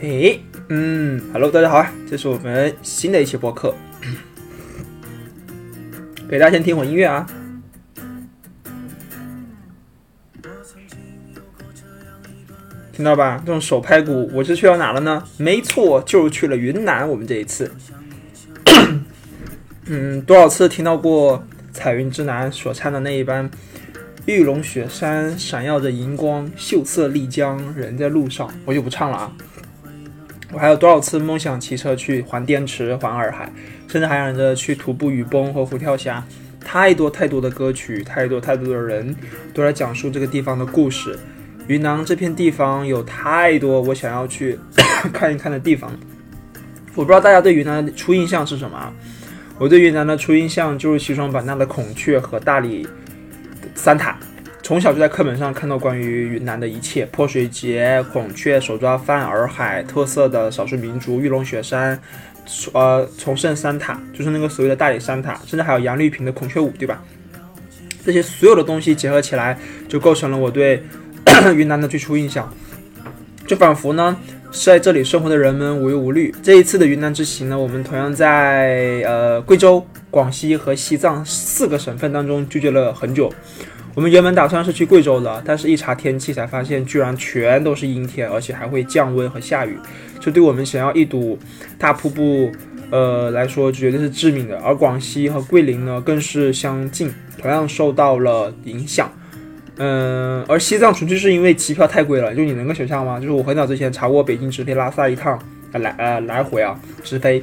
诶，嗯，Hello，大家好啊，这是我们新的一期播客，给大家先听会音乐啊。听到吧？这种手拍鼓，我是去到哪了呢？没错，就是去了云南。我们这一次，嗯，多少次听到过彩云之南所唱的那一班“玉龙雪山闪耀着银光，秀色丽江人在路上”，我就不唱了啊。我还有多少次梦想骑车去环滇池、环洱海，甚至还想着去徒步雨崩和虎跳峡。太多太多的歌曲，太多太多的人都在讲述这个地方的故事。云南这片地方有太多我想要去 看一看的地方，我不知道大家对云南的初印象是什么？我对云南的初印象就是西双版纳的孔雀和大理三塔。从小就在课本上看到关于云南的一切：泼水节、孔雀、手抓饭、洱海特色的少数民族、玉龙雪山、呃崇圣三塔，就是那个所谓的大理三塔，甚至还有杨丽萍的孔雀舞，对吧？这些所有的东西结合起来，就构成了我对。云南的最初印象，就仿佛呢是在这里生活的人们无忧无虑。这一次的云南之行呢，我们同样在呃贵州、广西和西藏四个省份当中纠结了很久。我们原本打算是去贵州的，但是一查天气才发现，居然全都是阴天，而且还会降温和下雨，这对我们想要一睹大瀑布呃来说绝对是致命的。而广西和桂林呢，更是相近，同样受到了影响。嗯，而西藏纯粹是因为机票太贵了，就你能够想象吗？就是我很早之前查过北京直飞拉萨一趟，来呃来回啊直飞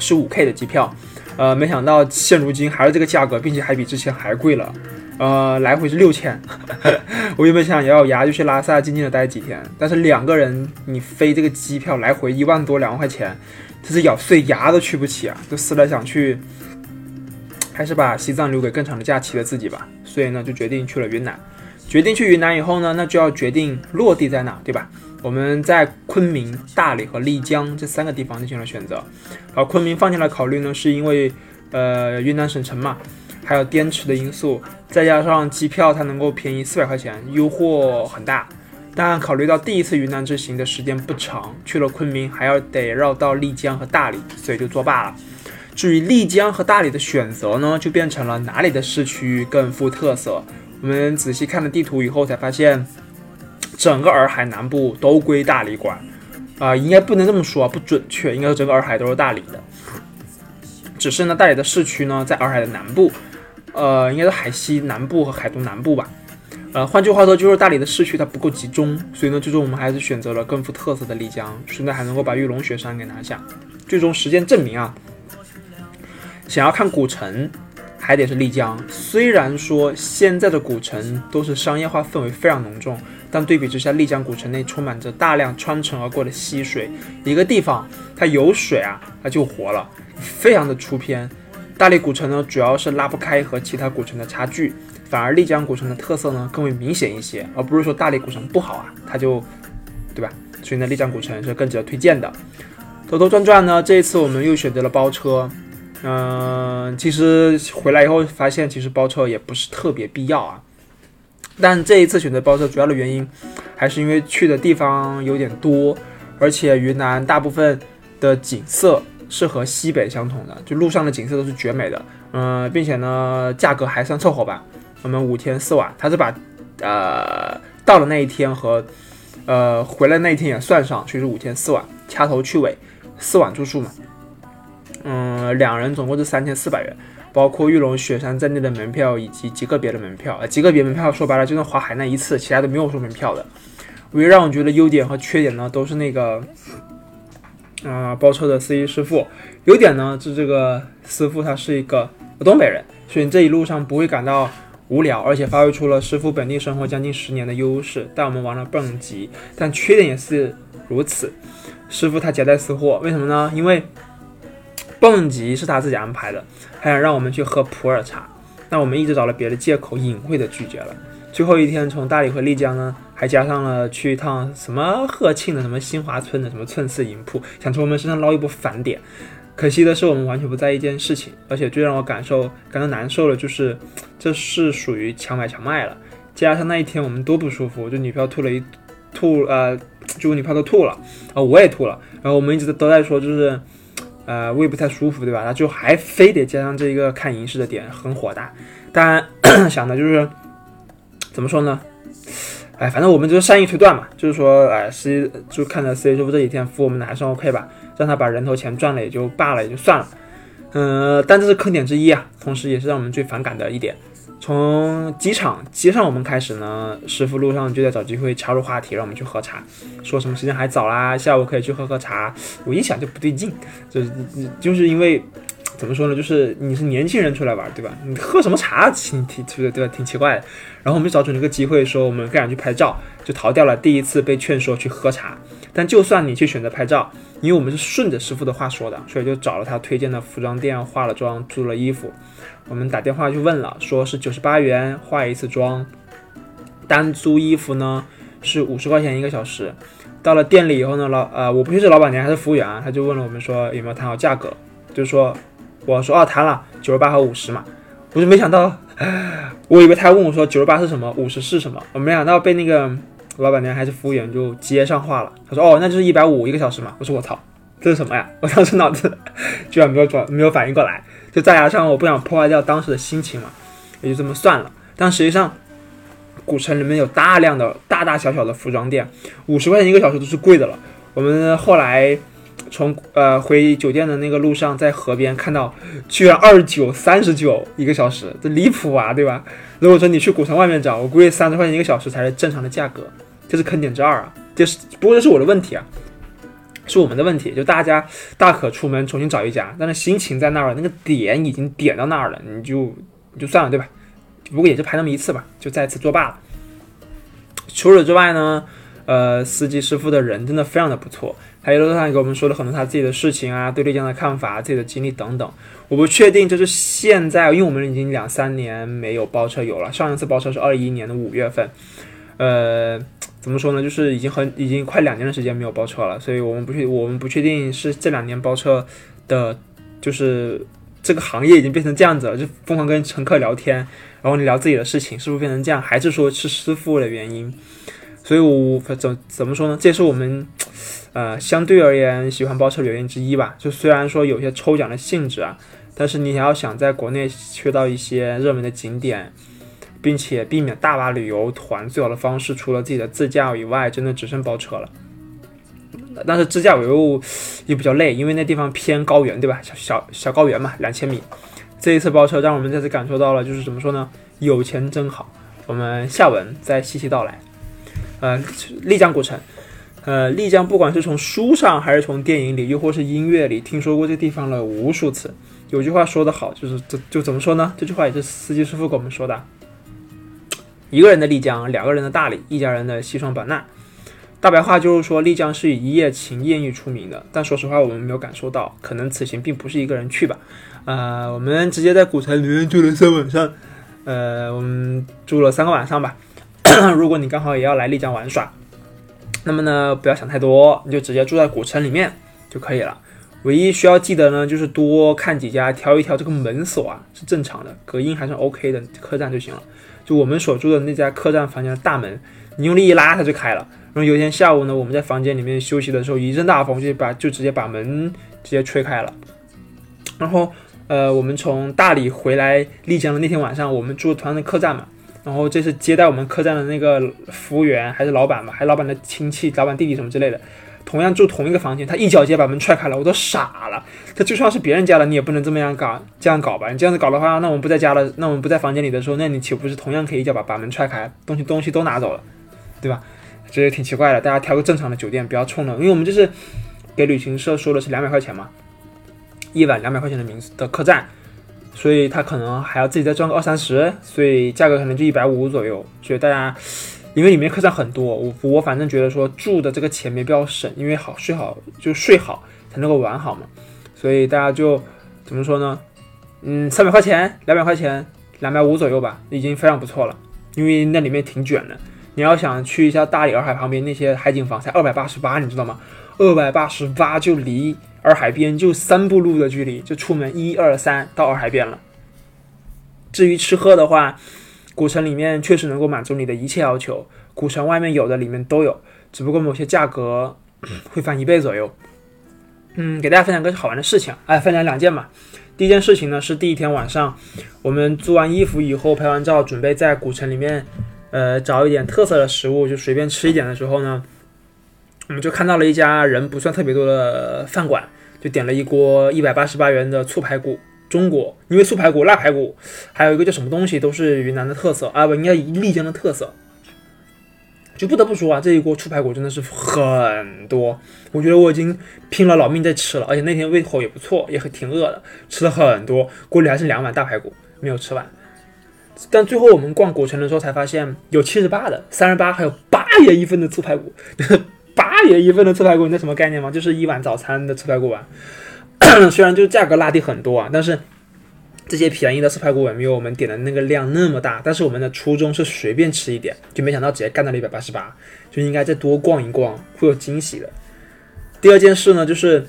是五 K 的机票，呃没想到现如今还是这个价格，并且还比之前还贵了，呃来回是六千。我原本想咬咬牙就去拉萨静静的待几天，但是两个人你飞这个机票来回一万多两万块钱，这是咬碎牙都去不起啊！就思来想去。还是把西藏留给更长的假期的自己吧，所以呢，就决定去了云南。决定去云南以后呢，那就要决定落地在哪，对吧？我们在昆明、大理和丽江这三个地方进行了选择。而昆明放进来考虑呢，是因为呃云南省城嘛，还有滇池的因素，再加上机票它能够便宜四百块钱，诱惑很大。但考虑到第一次云南之行的时间不长，去了昆明还要得绕到丽江和大理，所以就作罢了。至于丽江和大理的选择呢，就变成了哪里的市区更富特色。我们仔细看了地图以后，才发现整个洱海南部都归大理管。啊，应该不能这么说，不准确，应该说整个洱海都是大理的。只是呢，大理的市区呢在洱海的南部，呃，应该是海西南部和海东南部吧。呃，换句话说，就是大理的市区它不够集中，所以呢，最终我们还是选择了更富特色的丽江，顺带还能够把玉龙雪山给拿下。最终实践证明啊。想要看古城，还得是丽江。虽然说现在的古城都是商业化氛围非常浓重，但对比之下，丽江古城内充满着大量穿城而过的溪水。一个地方它有水啊，它就活了，非常的出片。大理古城呢，主要是拉不开和其他古城的差距，反而丽江古城的特色呢更为明显一些，而不是说大理古城不好啊，它就对吧？所以呢，丽江古城是更值得推荐的。兜兜转转呢，这一次我们又选择了包车。嗯，其实回来以后发现，其实包车也不是特别必要啊。但这一次选择包车主要的原因，还是因为去的地方有点多，而且云南大部分的景色是和西北相同的，就路上的景色都是绝美的。嗯，并且呢，价格还算凑合吧。我们五天四晚，他是把呃到了那一天和呃回来那一天也算上，所以是五天四晚，掐头去尾，四晚住宿嘛。嗯，两人总共是三千四百元，包括玉龙雪山在内的门票以及极个别的门票。极个别门票说白了就是滑海那一次，其他都没有收门票的。唯一让我觉得优点和缺点呢，都是那个，啊，包车的司机师傅。优点呢是这个师傅他是一个东北人，所以这一路上不会感到无聊，而且发挥出了师傅本地生活将近十年的优势，带我们玩了蹦极。但缺点也是如此，师傅他夹带私货，为什么呢？因为蹦极是他自己安排的，还想让我们去喝普洱茶，那我们一直找了别的借口，隐晦的拒绝了。最后一天从大理回丽江呢，还加上了去一趟什么鹤庆的、什么新华村的、什么寸次银铺，想从我们身上捞一波返点。可惜的是，我们完全不在一件事情，而且最让我感受感到难受的就是，这是属于强买强卖了。加上那一天我们多不舒服，就女票吐了一吐，呃，就女票都吐了，啊，我也吐了，然后我们一直都在说，就是呃胃不太舒服，对吧？他就还非得加上这一个看银饰的点，很火大。但 想的就是怎么说呢？哎，反正我们就是善意推断嘛，就是说，哎，C 就看着 C 师傅这几天服我们的还算 OK 吧，让他把人头钱赚了也就罢了，也就算了。嗯，但这是坑点之一啊，同时也是让我们最反感的一点。从机场接上我们开始呢，师傅路上就在找机会插入话题，让我们去喝茶，说什么时间还早啦，下午可以去喝喝茶。我一想就不对劲，就是就是因为。怎么说呢？就是你是年轻人出来玩，对吧？你喝什么茶，挺挺对对吧？挺奇怪的。然后我们就找准了个机会，说我们更想去拍照，就逃掉了第一次被劝说去喝茶。但就算你去选择拍照，因为我们是顺着师傅的话说的，所以就找了他推荐的服装店化了妆，租了衣服。我们打电话去问了，说是九十八元化一次妆，单租衣服呢是五十块钱一个小时。到了店里以后呢，老呃我不确定是老板娘还是服务员啊，他就问了我们说有没有谈好价格，就是说。我说哦，谈了九十八和五十嘛，我就没想到，我以为他问我说九十八是什么，五十是什么，我没想到被那个老板娘还是服务员就接上话了。他说哦，那就是一百五一个小时嘛。我说我操，这是什么呀？我当时脑子居然没有转，没有反应过来，就再加上我不想破坏掉当时的心情嘛，也就这么算了。但实际上，古城里面有大量的大大小小的服装店，五十块钱一个小时都是贵的了。我们后来。从呃回酒店的那个路上，在河边看到，居然二十九、三十九一个小时，这离谱啊，对吧？如果说你去古城外面找，我估计三十块钱一个小时才是正常的价格，这是坑点之二啊。这是不过这是我的问题啊，是我们的问题。就大家大可出门重新找一家，但是心情在那儿了，那个点已经点到那儿了，你就你就算了，对吧？不过也就拍那么一次吧，就再次作罢了。除此之外呢，呃，司机师傅的人真的非常的不错。还有路上也给我们说了很多他自己的事情啊，对丽江的看法、自己的经历等等。我不确定，就是现在，因为我们已经两三年没有包车游了。上一次包车是二一年的五月份，呃，怎么说呢？就是已经很已经快两年的时间没有包车了，所以我们不确我们不确定是这两年包车的，就是这个行业已经变成这样子了，就疯狂跟乘客聊天，然后你聊自己的事情，是不是变成这样？还是说是师傅的原因？所以，我怎怎么说呢？这也是我们。呃，相对而言，喜欢包车原因之一吧。就虽然说有些抽奖的性质啊，但是你要想在国内去到一些热门的景点，并且避免大巴旅游团，最好的方式除了自己的自驾以外，真的只剩包车了。但是自驾游又比较累，因为那地方偏高原，对吧？小小小高原嘛，两千米。这一次包车，让我们再次感受到了，就是怎么说呢？有钱真好。我们下文再细细道来。呃，丽江古城。呃，丽江不管是从书上还是从电影里，又或是音乐里，听说过这地方了无数次。有句话说得好，就是这就怎么说呢？这句话也是司机师傅给我们说的：一个人的丽江，两个人的大理，一家人的西双版纳。大白话就是说，丽江是以一夜情艳遇出名的。但说实话，我们没有感受到，可能此行并不是一个人去吧。呃，我们直接在古城里面住了三晚上。呃，我们住了三个晚上吧。如果你刚好也要来丽江玩耍。那么呢，不要想太多，你就直接住在古城里面就可以了。唯一需要记得呢，就是多看几家，挑一挑这个门锁啊是正常的，隔音还是 OK 的，客栈就行了。就我们所住的那家客栈房间的大门，你用力一拉它就开了。然后有一天下午呢，我们在房间里面休息的时候，一阵大风就把就直接把门直接吹开了。然后呃，我们从大理回来丽江的那天晚上，我们住同样的客栈嘛。然后这是接待我们客栈的那个服务员，还是老板吧？还是老板的亲戚、老板弟弟什么之类的，同样住同一个房间。他一脚直接把门踹开了，我都傻了。他就算是别人家的，你也不能这么样搞，这样搞吧？你这样子搞的话，那我们不在家了，那我们不在房间里的时候，那你岂不是同样可以一脚把把门踹开，东西东西都拿走了，对吧？这也挺奇怪的。大家挑个正常的酒店，不要冲了，因为我们就是给旅行社说的是两百块钱嘛，一晚两百块钱的名字的客栈。所以他可能还要自己再赚个二三十，所以价格可能就一百五左右。所以大家，因为里面客栈很多，我我反正觉得说住的这个钱没必要省，因为好睡好就睡好才能够玩好嘛。所以大家就怎么说呢？嗯，三百块钱、两百块钱、两百五左右吧，已经非常不错了。因为那里面挺卷的，你要想去一下大理洱海旁边那些海景房，才二百八十八，你知道吗？二百八十八就离。洱海边就三步路的距离，就出门一二三到洱海边了。至于吃喝的话，古城里面确实能够满足你的一切要求，古城外面有的里面都有。只不过某些价格会翻一倍左右。嗯，给大家分享个好玩的事情，哎，分享两件吧。第一件事情呢是第一天晚上，我们租完衣服以后拍完照，准备在古城里面，呃，找一点特色的食物，就随便吃一点的时候呢，我们就看到了一家人不算特别多的饭馆，就点了一锅一百八十八元的醋排骨。中国，因为醋排骨、腊排骨，还有一个叫什么东西，都是云南的特色啊，不，应该丽江的特色。就不得不说啊，这一锅醋排骨真的是很多，我觉得我已经拼了老命在吃了，而且那天胃口也不错，也很挺饿的，吃了很多，锅里还是两碗大排骨没有吃完。但最后我们逛古城的时候才发现，有七十八的、三十八，还有八元一份的醋排骨。八元一份的醋排骨，你知道什么概念吗？就是一碗早餐的醋排骨吧。虽然就价格拉低很多啊，但是这些便宜的四排骨也没有我们点的那个量那么大。但是我们的初衷是随便吃一点，就没想到直接干到了一百八十八，就应该再多逛一逛，会有惊喜的。第二件事呢，就是，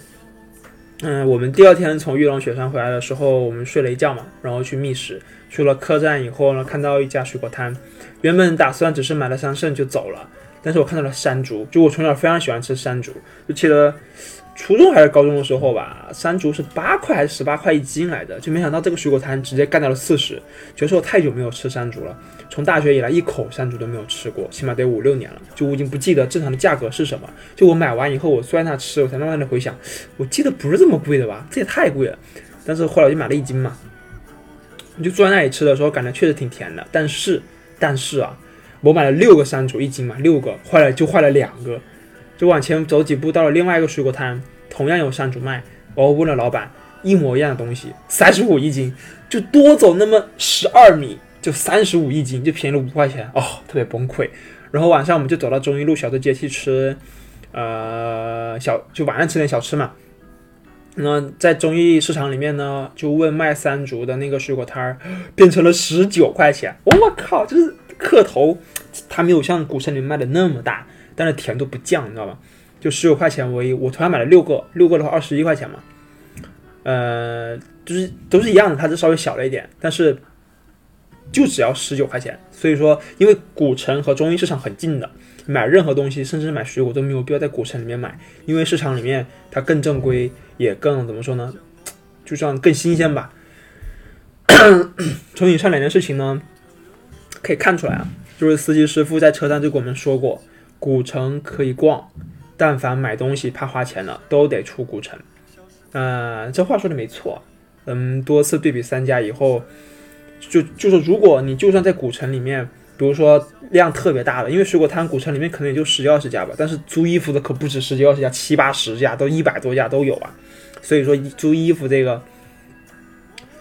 嗯，我们第二天从玉龙雪山回来的时候，我们睡了一觉嘛，然后去觅食。去了客栈以后呢，看到一家水果摊，原本打算只是买了三圣就走了，但是我看到了山竹，就我从小非常喜欢吃山竹，就记得。初中还是高中的时候吧，山竹是八块还是十八块一斤来的，就没想到这个水果摊直接干到了四十。觉得我太久没有吃山竹了，从大学以来一口山竹都没有吃过，起码得五六年了，就我已经不记得正常的价格是什么。就我买完以后，我坐在那吃，我才慢慢的回想，我记得不是这么贵的吧？这也太贵了。但是后来我就买了一斤嘛，我就坐在那里吃的时候，感觉确实挺甜的。但是，但是啊，我买了六个山竹一斤嘛，六个坏了就坏了两个。就往前走几步，到了另外一个水果摊，同样有山竹卖。我问了老板，一模一样的东西，三十五一斤，就多走那么十二米，就三十五一斤，就便宜了五块钱，哦，特别崩溃。然后晚上我们就走到中一路小的街去吃，呃，小就晚上吃点小吃嘛。那在中义市场里面呢，就问卖山竹的那个水果摊儿，变成了十九块钱。我靠，就是个头，它没有像古城里面卖的那么大。但是甜度不降，你知道吧？就十九块钱为我同样买了六个，六个的话二十一块钱嘛。呃，就是都是一样的，它是稍微小了一点，但是就只要十九块钱。所以说，因为古城和中医市场很近的，买任何东西，甚至买水果都没有必要在古城里面买，因为市场里面它更正规，也更怎么说呢？就这样更新鲜吧。从以上两件事情呢，可以看出来啊，就是司机师傅在车上就跟我们说过。古城可以逛，但凡买东西怕花钱了，都得出古城。呃，这话说的没错。嗯，多次对比三家以后，就就是如果你就算在古城里面，比如说量特别大的，因为水果摊古城里面可能也就十几二十家吧，但是租衣服的可不止十几二十家，七八十家都一百多家都有啊。所以说租衣服这个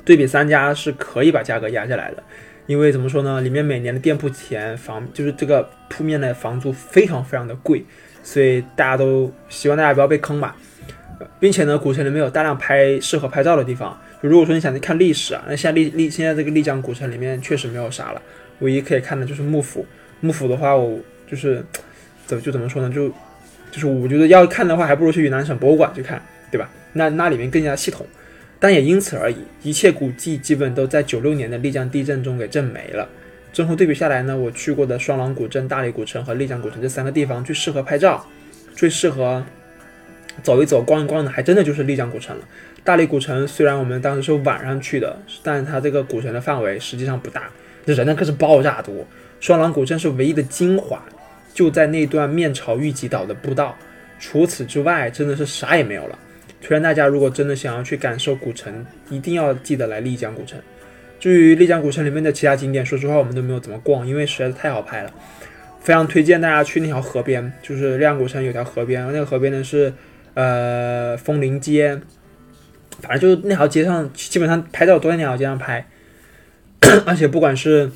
对比三家是可以把价格压下来的。因为怎么说呢，里面每年的店铺钱房就是这个铺面的房租非常非常的贵，所以大家都希望大家不要被坑吧，并且呢，古城里面有大量拍适合拍照的地方。就如果说你想去看历史啊，那现在丽丽现在这个丽江古城里面确实没有啥了，唯一可以看的就是幕府。幕府的话，我就是怎么就怎么说呢，就就是我觉得要看的话，还不如去云南省博物馆去看，对吧？那那里面更加系统。但也因此而已，一切古迹基本都在九六年的丽江地震中给震没了。综合对比下来呢，我去过的双廊古镇、大理古城和丽江古城这三个地方，最适合拍照、最适合走一走、逛一逛的，还真的就是丽江古城了。大理古城虽然我们当时是晚上去的，但是它这个古城的范围实际上不大，这人呢可是爆炸多。双廊古镇是唯一的精华，就在那段面朝玉吉岛的步道，除此之外，真的是啥也没有了。推荐大家，如果真的想要去感受古城，一定要记得来丽江古城。至于丽江古城里面的其他景点，说实话我们都没有怎么逛，因为实在是太好拍了。非常推荐大家去那条河边，就是丽江古城有条河边，那个河边呢是呃枫林街，反正就是那条街上基本上拍照都在那条街上拍，而且不管是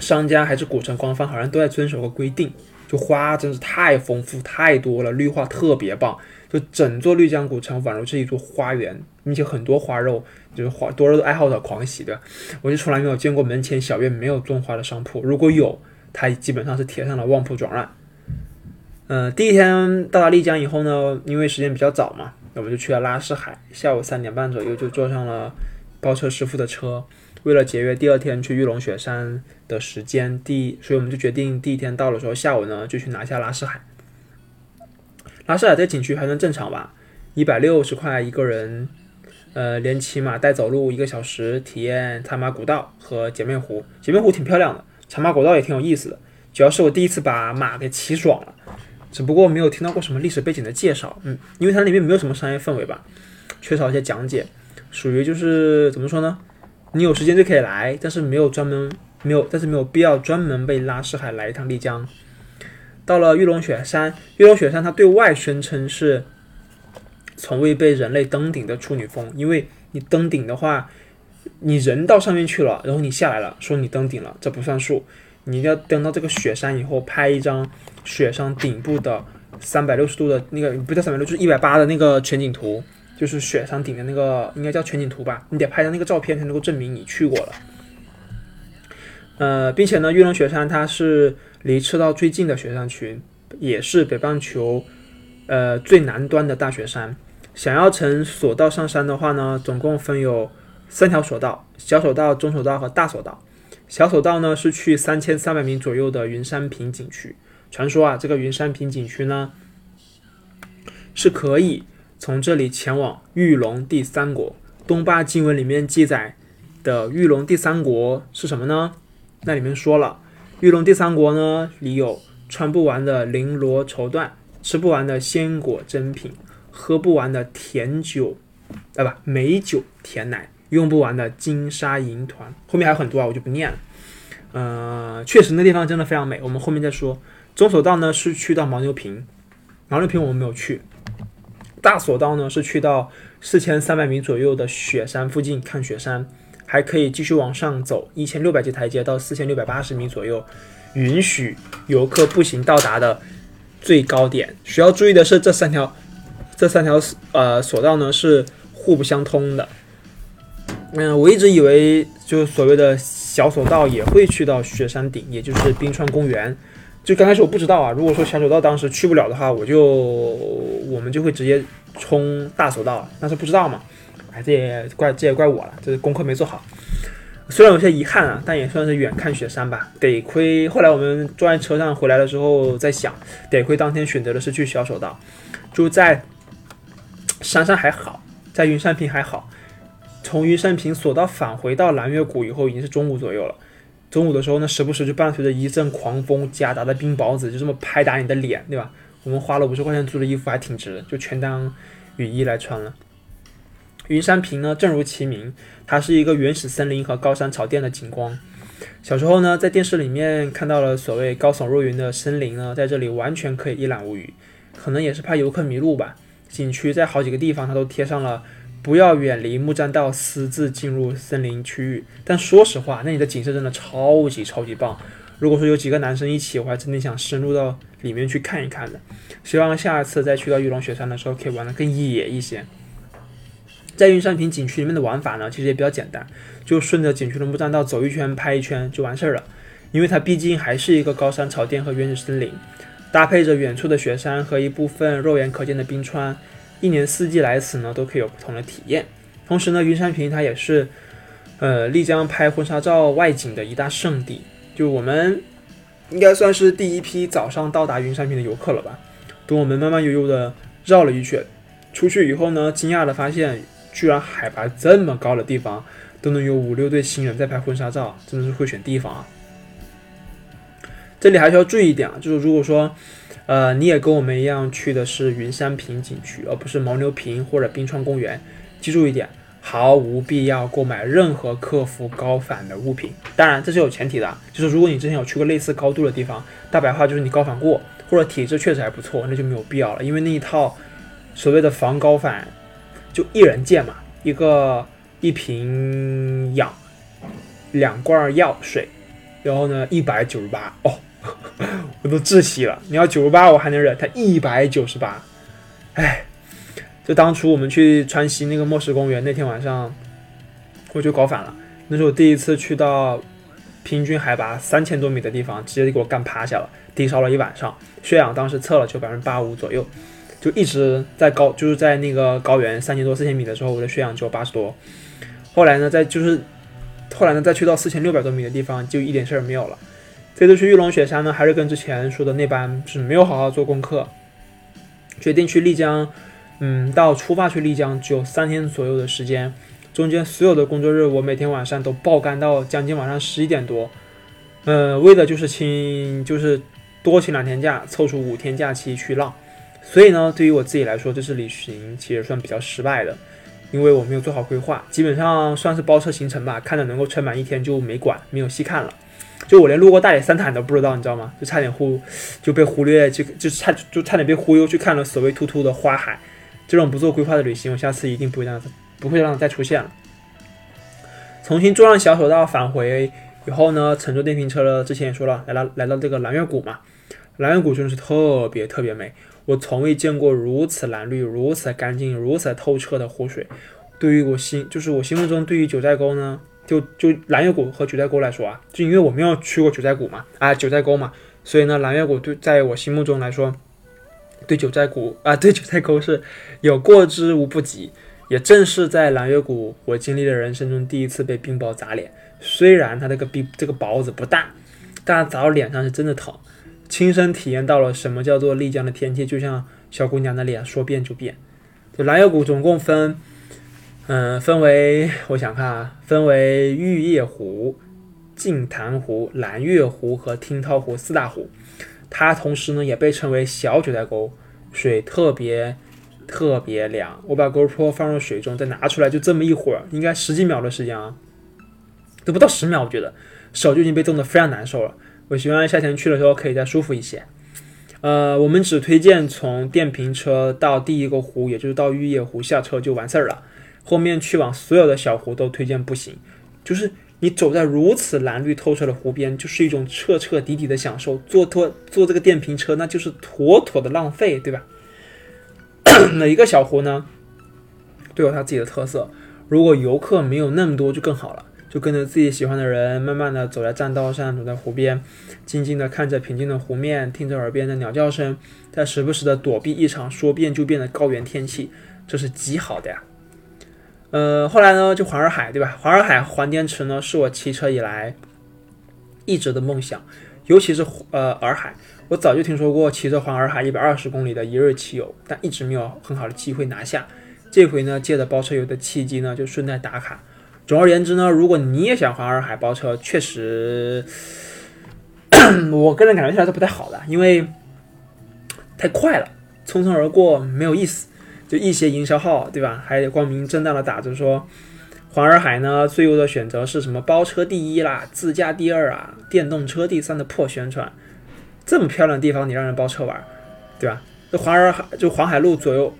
商家还是古城官方，好像都在遵守个规定，就花真是太丰富太多了，绿化特别棒。就整座丽江古城宛如是一座花园，并且很多花肉，就是花多肉爱好者狂喜的。我就从来没有见过门前小院没有种花的商铺，如果有，它基本上是贴上了旺铺转让。嗯，第一天到达丽江以后呢，因为时间比较早嘛，那我们就去了拉市海。下午三点半左右就坐上了包车师傅的车，为了节约第二天去玉龙雪山的时间，第所以我们就决定第一天到的时候下午呢就去拿下拉市海。拉市海在景区还算正常吧，一百六十块一个人，呃，连骑马带走路一个小时，体验茶马古道和姐妹湖。姐妹湖挺漂亮的，茶马古道也挺有意思的，主要是我第一次把马给骑爽了。只不过没有听到过什么历史背景的介绍，嗯，因为它里面没有什么商业氛围吧，缺少一些讲解，属于就是怎么说呢？你有时间就可以来，但是没有专门没有，但是没有必要专门被拉市海来一趟丽江。到了玉龙雪山，玉龙雪山它对外宣称是从未被人类登顶的处女峰，因为你登顶的话，你人到上面去了，然后你下来了，说你登顶了，这不算数。你要登到这个雪山以后，拍一张雪山顶部的三百六十度的那个，不叫三百六，就是一百八的那个全景图，就是雪山顶的那个，应该叫全景图吧？你得拍张那个照片才能够证明你去过了。呃，并且呢，玉龙雪山它是离赤道最近的雪山群，也是北半球呃最南端的大雪山。想要乘索道上山的话呢，总共分有三条索道：小索道、中索道和大索道。小索道呢是去三千三百米左右的云山坪景区。传说啊，这个云山坪景区呢是可以从这里前往玉龙第三国。东巴经文里面记载的玉龙第三国是什么呢？那里面说了，玉龙第三国呢里有穿不完的绫罗绸缎，吃不完的鲜果珍品，喝不完的甜酒，啊不美酒甜奶。用不完的金沙银团，后面还有很多啊，我就不念了。呃，确实那地方真的非常美，我们后面再说。中索道呢是去到牦牛坪，牦牛坪我们没有去。大索道呢是去到四千三百米左右的雪山附近看雪山，还可以继续往上走一千六百级台阶到四千六百八十米左右，允许游客步行到达的最高点。需要注意的是，这三条这三条呃索道呢是互不相通的。嗯，我一直以为就是所谓的小索道也会去到雪山顶，也就是冰川公园。就刚开始我不知道啊，如果说小索道当时去不了的话，我就我们就会直接冲大索道，但是不知道嘛。这也怪这也怪我了，这功课没做好。虽然有些遗憾啊，但也算是远看雪山吧。得亏后来我们坐在车上回来的时候在想，得亏当天选择的是去小索道，就在山上还好，在云山坪还好。从云山坪索道返回到蓝月谷以后，已经是中午左右了。中午的时候呢，时不时就伴随着一阵狂风夹杂的冰雹子，就这么拍打你的脸，对吧？我们花了五十块钱租的衣服还挺值，就全当雨衣来穿了。云山坪呢，正如其名，它是一个原始森林和高山草甸的景观。小时候呢，在电视里面看到了所谓高耸入云的森林呢，在这里完全可以一览无余。可能也是怕游客迷路吧。景区在好几个地方，它都贴上了。不要远离木栈道，私自进入森林区域。但说实话，那里的景色真的超级超级棒。如果说有几个男生一起，我还真的想深入到里面去看一看的。希望下一次再去到玉龙雪山的时候，可以玩的更野一些。在云山坪景区里面的玩法呢，其实也比较简单，就顺着景区的木栈道走一圈，拍一圈就完事儿了。因为它毕竟还是一个高山草甸和原始森林，搭配着远处的雪山和一部分肉眼可见的冰川。一年四季来此呢，都可以有不同的体验。同时呢，云山坪它也是，呃，丽江拍婚纱照外景的一大圣地。就我们应该算是第一批早上到达云山坪的游客了吧？等我们慢慢悠悠的绕了一圈，出去以后呢，惊讶的发现，居然海拔这么高的地方都能有五六对新人在拍婚纱照，真的是会选地方啊！这里还需要注意一点啊，就是如果说。呃，你也跟我们一样去的是云山坪景区，而不是牦牛坪或者冰川公园。记住一点，毫无必要购买任何克服高反的物品。当然，这是有前提的，就是如果你之前有去过类似高度的地方，大白话就是你高反过，或者体质确实还不错，那就没有必要了。因为那一套所谓的防高反，就一人件嘛，一个一瓶氧，两罐药水，然后呢一百九十八哦。我都窒息了！你要九十八我还能忍，他一百九十八，哎，就当初我们去川西那个墨石公园那天晚上，我就搞反了。那是我第一次去到平均海拔三千多米的地方，直接就给我干趴下了，低烧了一晚上，血氧当时测了就百分之八五左右，就一直在高，就是在那个高原三千多四千米的时候，我的血氧只有八十多。后来呢，在就是后来呢，再去到四千六百多米的地方，就一点事儿没有了。这次去玉龙雪山呢，还是跟之前说的那般，就是没有好好做功课，决定去丽江，嗯，到出发去丽江只有三天左右的时间，中间所有的工作日我每天晚上都爆肝到将近晚上十一点多，呃，为的就是请就是多请两天假，凑出五天假期去浪。所以呢，对于我自己来说，这次旅行其实算比较失败的，因为我没有做好规划，基本上算是包车行程吧，看着能够撑满一天就没管，没有细看了。就我连路过大理三坦都不知道，你知道吗？就差点忽就被忽略，就就差就差点被忽悠去看了所谓突突的花海。这种不做规划的旅行，我下次一定不会让不会让它再出现了。重新坐上小手道返回以后呢，乘坐电瓶车了，之前也说了，来到来到这个蓝月谷嘛，蓝月谷真的是特别特别美。我从未见过如此蓝绿、如此干净、如此透彻的湖水。对于我心，就是我心目中对于九寨沟呢，就就蓝月谷和九寨沟来说啊，就因为我没有去过九寨谷嘛，啊九寨沟嘛，所以呢，蓝月谷对在我心目中来说，对九寨谷啊，对九寨沟是有过之无不及。也正是在蓝月谷，我经历了人生中第一次被冰雹砸脸。虽然它这个冰这个雹子不大，但砸到脸上是真的疼。亲身体验到了什么叫做丽江的天气，就像小姑娘的脸说变就变。就蓝月谷总共分，嗯，分为我想看啊，分为玉叶湖、镜潭湖、蓝月湖和听涛湖四大湖。它同时呢也被称为小九寨沟，水特别特别凉。我把 GoPro 放入水中，再拿出来，就这么一会儿，应该十几秒的时间啊，都不到十秒，我觉得手就已经被冻得非常难受了。我希望夏天去的时候可以再舒服一些。呃，我们只推荐从电瓶车到第一个湖，也就是到玉叶湖下车就完事儿了。后面去往所有的小湖都推荐不行。就是你走在如此蓝绿透彻的湖边，就是一种彻彻底底的享受。坐拖坐这个电瓶车，那就是妥妥的浪费，对吧？每一个小湖呢，都有它自己的特色。如果游客没有那么多，就更好了。就跟着自己喜欢的人，慢慢的走在栈道上，走在湖边，静静的看着平静的湖面，听着耳边的鸟叫声，在时不时的躲避一场说变就变的高原天气，这是极好的呀。呃，后来呢，就环洱海，对吧？环洱海环滇池呢，是我骑车以来一直的梦想，尤其是呃洱海，我早就听说过骑着环洱海一百二十公里的一日骑游，但一直没有很好的机会拿下。这回呢，借着包车游的契机呢，就顺带打卡。总而言之呢，如果你也想环洱海包车，确实，我个人感觉起来是不太好的，因为太快了，匆匆而过没有意思。就一些营销号，对吧？还光明正大的打着说，环洱海呢最优的选择是什么？包车第一啦，自驾第二啊，电动车第三的破宣传。这么漂亮的地方，你让人包车玩，对吧？这环洱海就环海路左右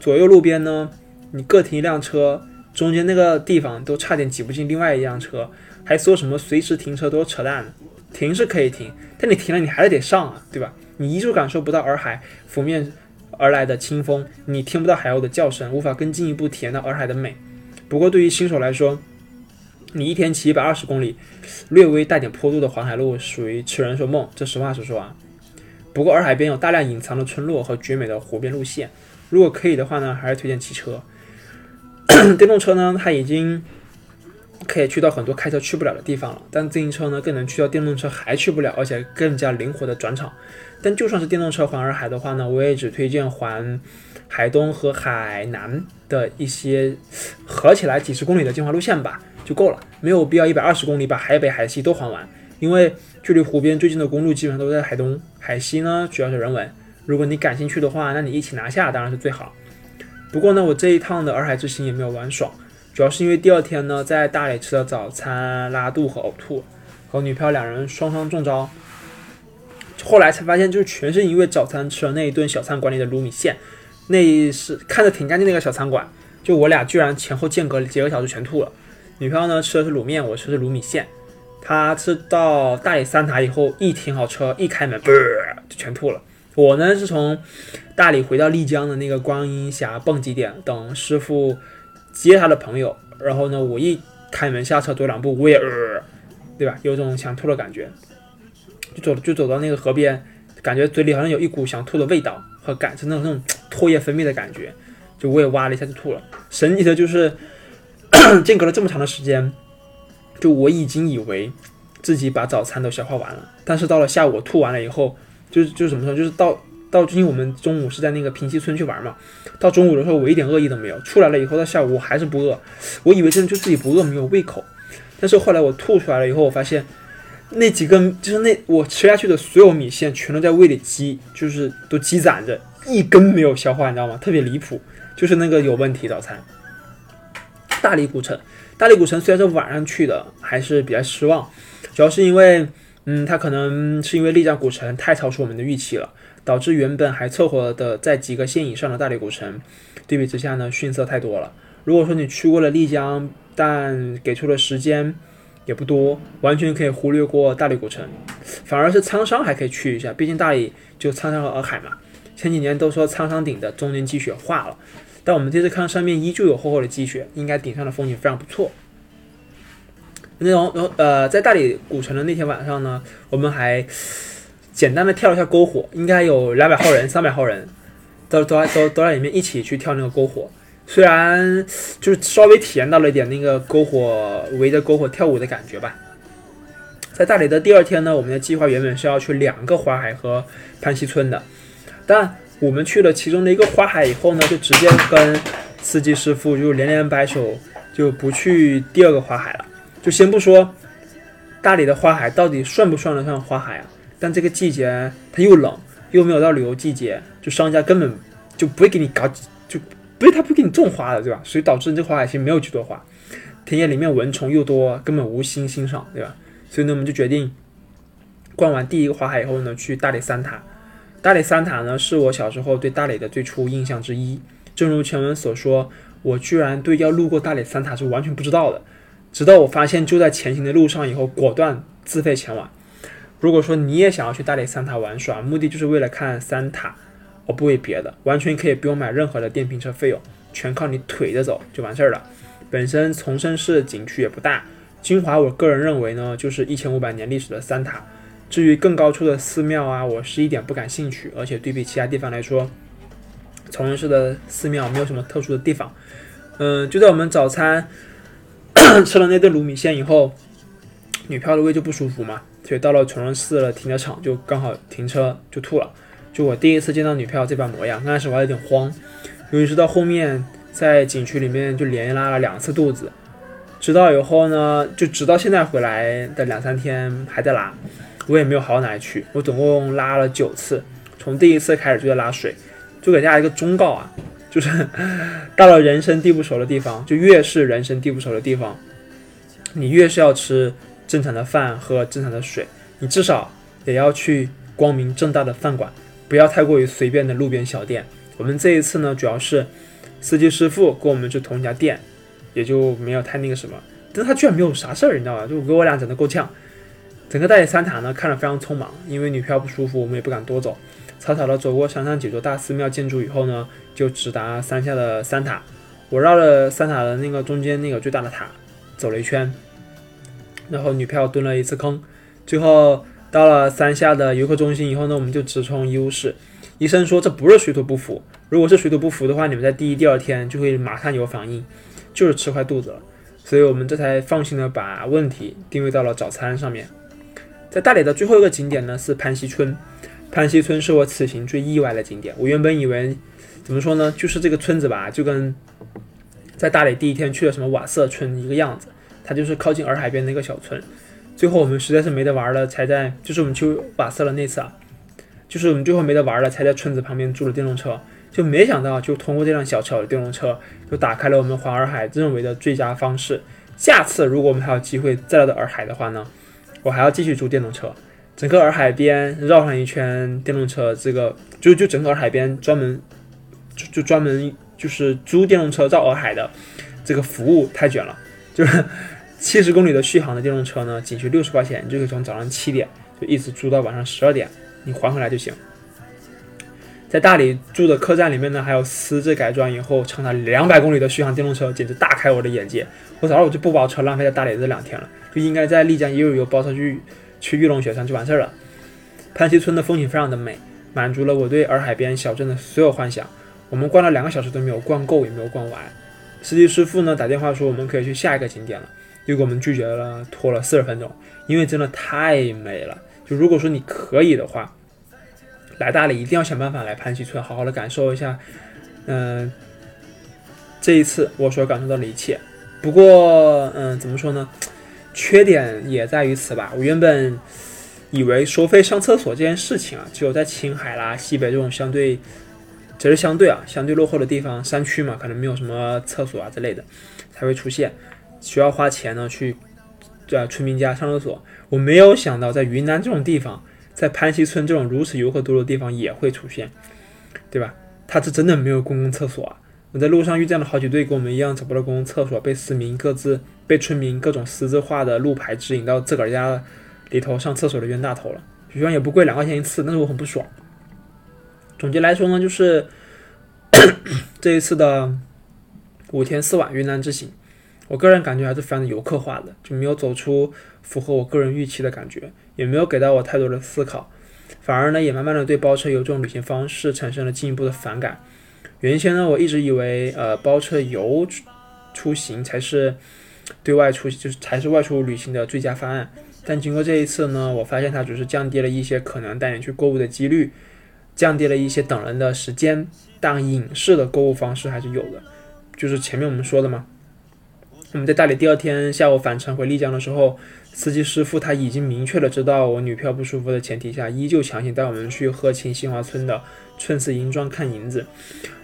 左右路边呢，你各停一辆车。中间那个地方都差点挤不进另外一辆车，还说什么随时停车都扯淡的。停是可以停，但你停了你还是得上啊，对吧？你依旧感受不到洱海拂面而来的清风，你听不到海鸥的叫声，无法更进一步体验到洱海的美。不过对于新手来说，你一天骑一百二十公里，略微带点坡度的环海路属于痴人说梦，这实话实说啊。不过洱海边有大量隐藏的村落和绝美的湖边路线，如果可以的话呢，还是推荐骑车。电动车呢，它已经可以去到很多开车去不了的地方了，但自行车呢，更能去到电动车还去不了，而且更加灵活的转场。但就算是电动车环洱海的话呢，我也只推荐环海东和海南的一些合起来几十公里的精华路线吧，就够了，没有必要一百二十公里把海北海西都环完，因为距离湖边最近的公路基本上都在海东，海西呢主要是人文。如果你感兴趣的话，那你一起拿下当然是最好。不过呢，我这一趟的洱海之行也没有玩爽，主要是因为第二天呢，在大理吃了早餐，拉肚和呕吐，和女票两人双双中招。后来才发现，就是全是因为早餐吃了那一顿小餐馆里的卤米线，那是看着挺干净那个小餐馆，就我俩居然前后间隔几个小时全吐了。女票呢吃的是卤面，我吃的是卤米线。她吃到大理三塔以后，一停好车，一开门，啵就全吐了。我呢是从大理回到丽江的那个观音峡蹦极点等师傅接他的朋友，然后呢我一开门下车走两步我也呃，对吧？有种想吐的感觉，就走就走到那个河边，感觉嘴里好像有一股想吐的味道和感，是那种那种唾液分泌的感觉，就我也哇了一下就吐了。神奇的就是 间隔了这么长的时间，就我已经以为自己把早餐都消化完了，但是到了下午吐完了以后。就是就是怎么说，就是到到最近我们中午是在那个平溪村去玩嘛，到中午的时候我一点饿意都没有，出来了以后到下午我还是不饿，我以为真的就自己不饿没有胃口，但是后来我吐出来了以后，我发现那几根就是那我吃下去的所有米线全都在胃里积，就是都积攒着，一根没有消化，你知道吗？特别离谱，就是那个有问题早餐。大理古城，大理古城虽然是晚上去的，还是比较失望，主要是因为。嗯，它可能是因为丽江古城太超出我们的预期了，导致原本还凑合的在及格线以上的大理古城，对比之下呢逊色太多了。如果说你去过了丽江，但给出的时间也不多，完全可以忽略过大理古城，反而是苍山还可以去一下，毕竟大理就苍山和洱海嘛。前几年都说苍山顶的中间积雪化了，但我们这次看上面依旧有厚厚的积雪，应该顶上的风景非常不错。那种，然后呃，在大理古城的那天晚上呢，我们还简单的跳了一下篝火，应该有两百号人、三百号人，都都都都在里面一起去跳那个篝火。虽然就是稍微体验到了一点那个篝火围着篝火跳舞的感觉吧。在大理的第二天呢，我们的计划原本是要去两个花海和潘溪村的，但我们去了其中的一个花海以后呢，就直接跟司机师傅就连连摆手，就不去第二个花海了。就先不说大理的花海到底算不算得上花海啊？但这个季节它又冷，又没有到旅游季节，就商家根本就不会给你搞，就不是他不给你种花的，对吧？所以导致这花海其实没有几朵花，田野里面蚊虫又多，根本无心欣赏，对吧？所以呢，我们就决定逛完第一个花海以后呢，去大理三塔。大理三塔呢，是我小时候对大理的最初印象之一。正如前文所说，我居然对要路过大理三塔是完全不知道的。直到我发现就在前行的路上以后，果断自费前往。如果说你也想要去大理三塔玩耍，目的就是为了看三塔，而不为别的，完全可以不用买任何的电瓶车费用，全靠你腿着走就完事儿了。本身崇圣寺景区也不大，精华我个人认为呢，就是一千五百年历史的三塔。至于更高处的寺庙啊，我是一点不感兴趣，而且对比其他地方来说，崇圣寺的寺庙没有什么特殊的地方。嗯，就在我们早餐。吃了那顿卤米线以后，女票的胃就不舒服嘛，所以到了崇仁寺的停车场就刚好停车就吐了。就我第一次见到女票这般模样，刚开始我还有点慌，尤其是到后面在景区里面就连拉了两次肚子，直到以后呢，就直到现在回来的两三天还在拉，我也没有好到哪里去。我总共拉了九次，从第一次开始就在拉水，就给大家一个忠告啊。就是到了人生地不熟的地方，就越是人生地不熟的地方，你越是要吃正常的饭，喝正常的水，你至少也要去光明正大的饭馆，不要太过于随便的路边小店。我们这一次呢，主要是司机师傅跟我们去同一家店，也就没有太那个什么。但他居然没有啥事儿，你知道吧？就给我俩整的够呛。整个大理三塔呢，看着非常匆忙，因为女票不舒服，我们也不敢多走。草草的走过山上几座大寺庙建筑以后呢，就直达山下的三塔。我绕了三塔的那个中间那个最大的塔走了一圈，然后女票蹲了一次坑。最后到了山下的游客中心以后呢，我们就直冲医务室。医生说这不是水土不服，如果是水土不服的话，你们在第一、第二天就会马上有反应，就是吃坏肚子了。所以我们这才放心的把问题定位到了早餐上面。在大理的最后一个景点呢是潘溪村。潘溪村是我此行最意外的景点。我原本以为，怎么说呢，就是这个村子吧，就跟在大理第一天去的什么瓦色村一个样子，它就是靠近洱海边的一个小村。最后我们实在是没得玩了，才在就是我们去瓦色的那次啊，就是我们最后没得玩了，才在村子旁边租了电动车。就没想到，就通过这辆小巧的电动车，就打开了我们环洱海认为的最佳方式。下次如果我们还有机会再来到洱海的话呢，我还要继续租电动车。整个洱海边绕上一圈电动车，这个就就整个洱海边专门就就专门就是租电动车绕洱海的这个服务太卷了，就是七十公里的续航的电动车呢，仅需六十块钱，就可以从早上七点就一直租到晚上十二点，你还回来就行。在大理住的客栈里面呢，还有私自改装以后长达两百公里的续航电动车，简直大开我的眼界。我早上我就不包车浪费在大理这两天了，就应该在丽江也有一个包车去。去玉龙雪山就完事儿了。潘溪村的风景非常的美，满足了我对洱海边小镇的所有幻想。我们逛了两个小时都没有逛够，也没有逛完。司机师傅呢打电话说我们可以去下一个景点了，又给我们拒绝了，拖了四十分钟，因为真的太美了。就如果说你可以的话，来大理一定要想办法来潘溪村，好好的感受一下，嗯，这一次我所感受到的一切。不过，嗯，怎么说呢？缺点也在于此吧。我原本以为收费上厕所这件事情啊，只有在青海啦、西北这种相对，只是相对啊，相对落后的地方，山区嘛，可能没有什么厕所啊之类的，才会出现，需要花钱呢去在村民家上厕所。我没有想到，在云南这种地方。在潘溪村这种如此游客多的地方也会出现，对吧？他是真的没有公共厕所啊！我在路上遇见了好几对跟我们一样找不到公共厕所，被市民各自被村民各种私自画的路牌指引到自个儿家里头上厕所的冤大头了。虽然也不贵，两块钱一次，但是我很不爽。总结来说呢，就是 这一次的五天四晚云南之行，我个人感觉还是非常的游客化的，就没有走出符合我个人预期的感觉。也没有给到我太多的思考，反而呢，也慢慢的对包车游这种旅行方式产生了进一步的反感。原先呢，我一直以为，呃，包车游出行才是对外出，就是才是外出旅行的最佳方案。但经过这一次呢，我发现它只是降低了一些可能带你去购物的几率，降低了一些等人的时间，但隐式的购物方式还是有的。就是前面我们说的嘛，我们在大理第二天下午返程回丽江的时候。司机师傅他已经明确的知道我女票不舒服的前提下，依旧强行带我们去鹤庆新华村的寸次银庄看银子。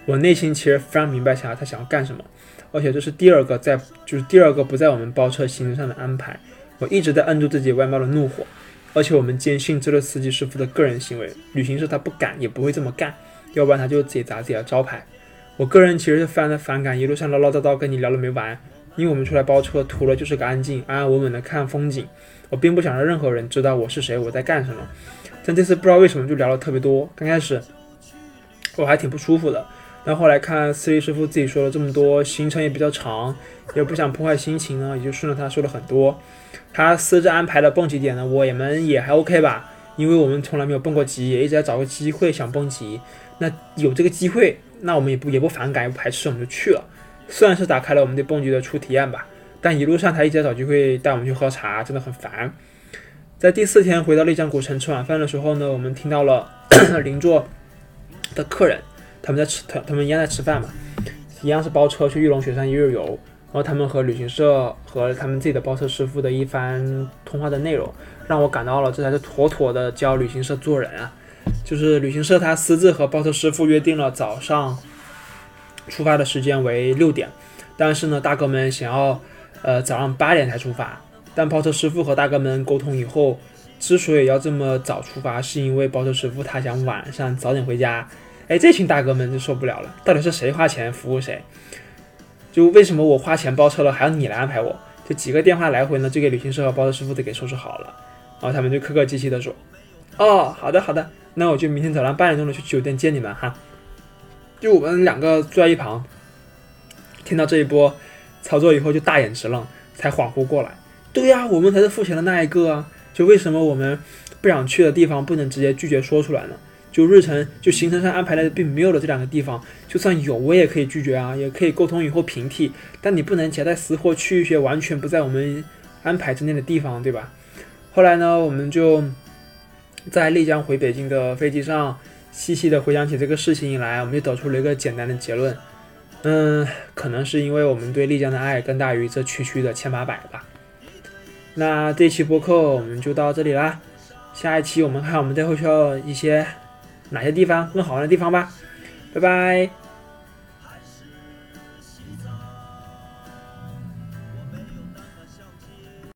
我内心其实非常明白下他想要干什么，而且这是第二个在就是第二个不在我们包车行程上的安排。我一直在摁住自己外貌的怒火，而且我们坚信这个司机师傅的个人行为，旅行社他不敢也不会这么干，要不然他就自己砸自己的招牌。我个人其实是非常的反感一路上唠唠叨叨跟你聊了没完。因为我们出来包车，图的就是个安静、安安稳稳的看风景。我并不想让任何人知道我是谁，我在干什么。但这次不知道为什么就聊了特别多。刚开始我还挺不舒服的，但后来看司机师傅自己说了这么多，行程也比较长，也不想破坏心情呢，也就顺着他说了很多。他私自安排的蹦极点呢，我们也还 OK 吧，因为我们从来没有蹦过极，也一直在找个机会想蹦极。那有这个机会，那我们也不也不反感，也不排斥，我们就去了。虽然是打开了我们对蹦极的初体验吧，但一路上他一直在找机会带我们去喝茶，真的很烦。在第四天回到丽江古城吃晚饭的时候呢，我们听到了 邻座的客人，他们在吃，他他们一样在吃饭嘛，一样是包车去玉龙雪山一日游，然后他们和旅行社和他们自己的包车师傅的一番通话的内容，让我感到了这才是妥妥的教旅行社做人啊！就是旅行社他私自和包车师傅约定了早上。出发的时间为六点，但是呢，大哥们想要，呃，早上八点才出发。但包车师傅和大哥们沟通以后，之所以要这么早出发，是因为包车师傅他想晚上早点回家。哎，这群大哥们就受不了了，到底是谁花钱服务谁？就为什么我花钱包车了，还要你来安排我？就几个电话来回呢，就给旅行社和包车师傅都给收拾好了。然后他们就客客气气的说：“哦，好的好的，那我就明天早上八点钟的去酒店接你们哈。”就我们两个坐在一旁，听到这一波操作以后，就大眼直愣，才恍惚过来。对呀，我们才是付钱的那一个啊！就为什么我们不想去的地方不能直接拒绝说出来呢？就日程就行程上安排的并没有的这两个地方，就算有我也可以拒绝啊，也可以沟通以后平替。但你不能夹带私货去一些完全不在我们安排之内的地方，对吧？后来呢，我们就在丽江回北京的飞机上。细细的回想起这个事情以来，我们就得出了一个简单的结论，嗯，可能是因为我们对丽江的爱更大于这区区的千八百吧。那这期播客我们就到这里啦，下一期我们看我们再会去一些哪些地方更好玩的地方吧，拜拜。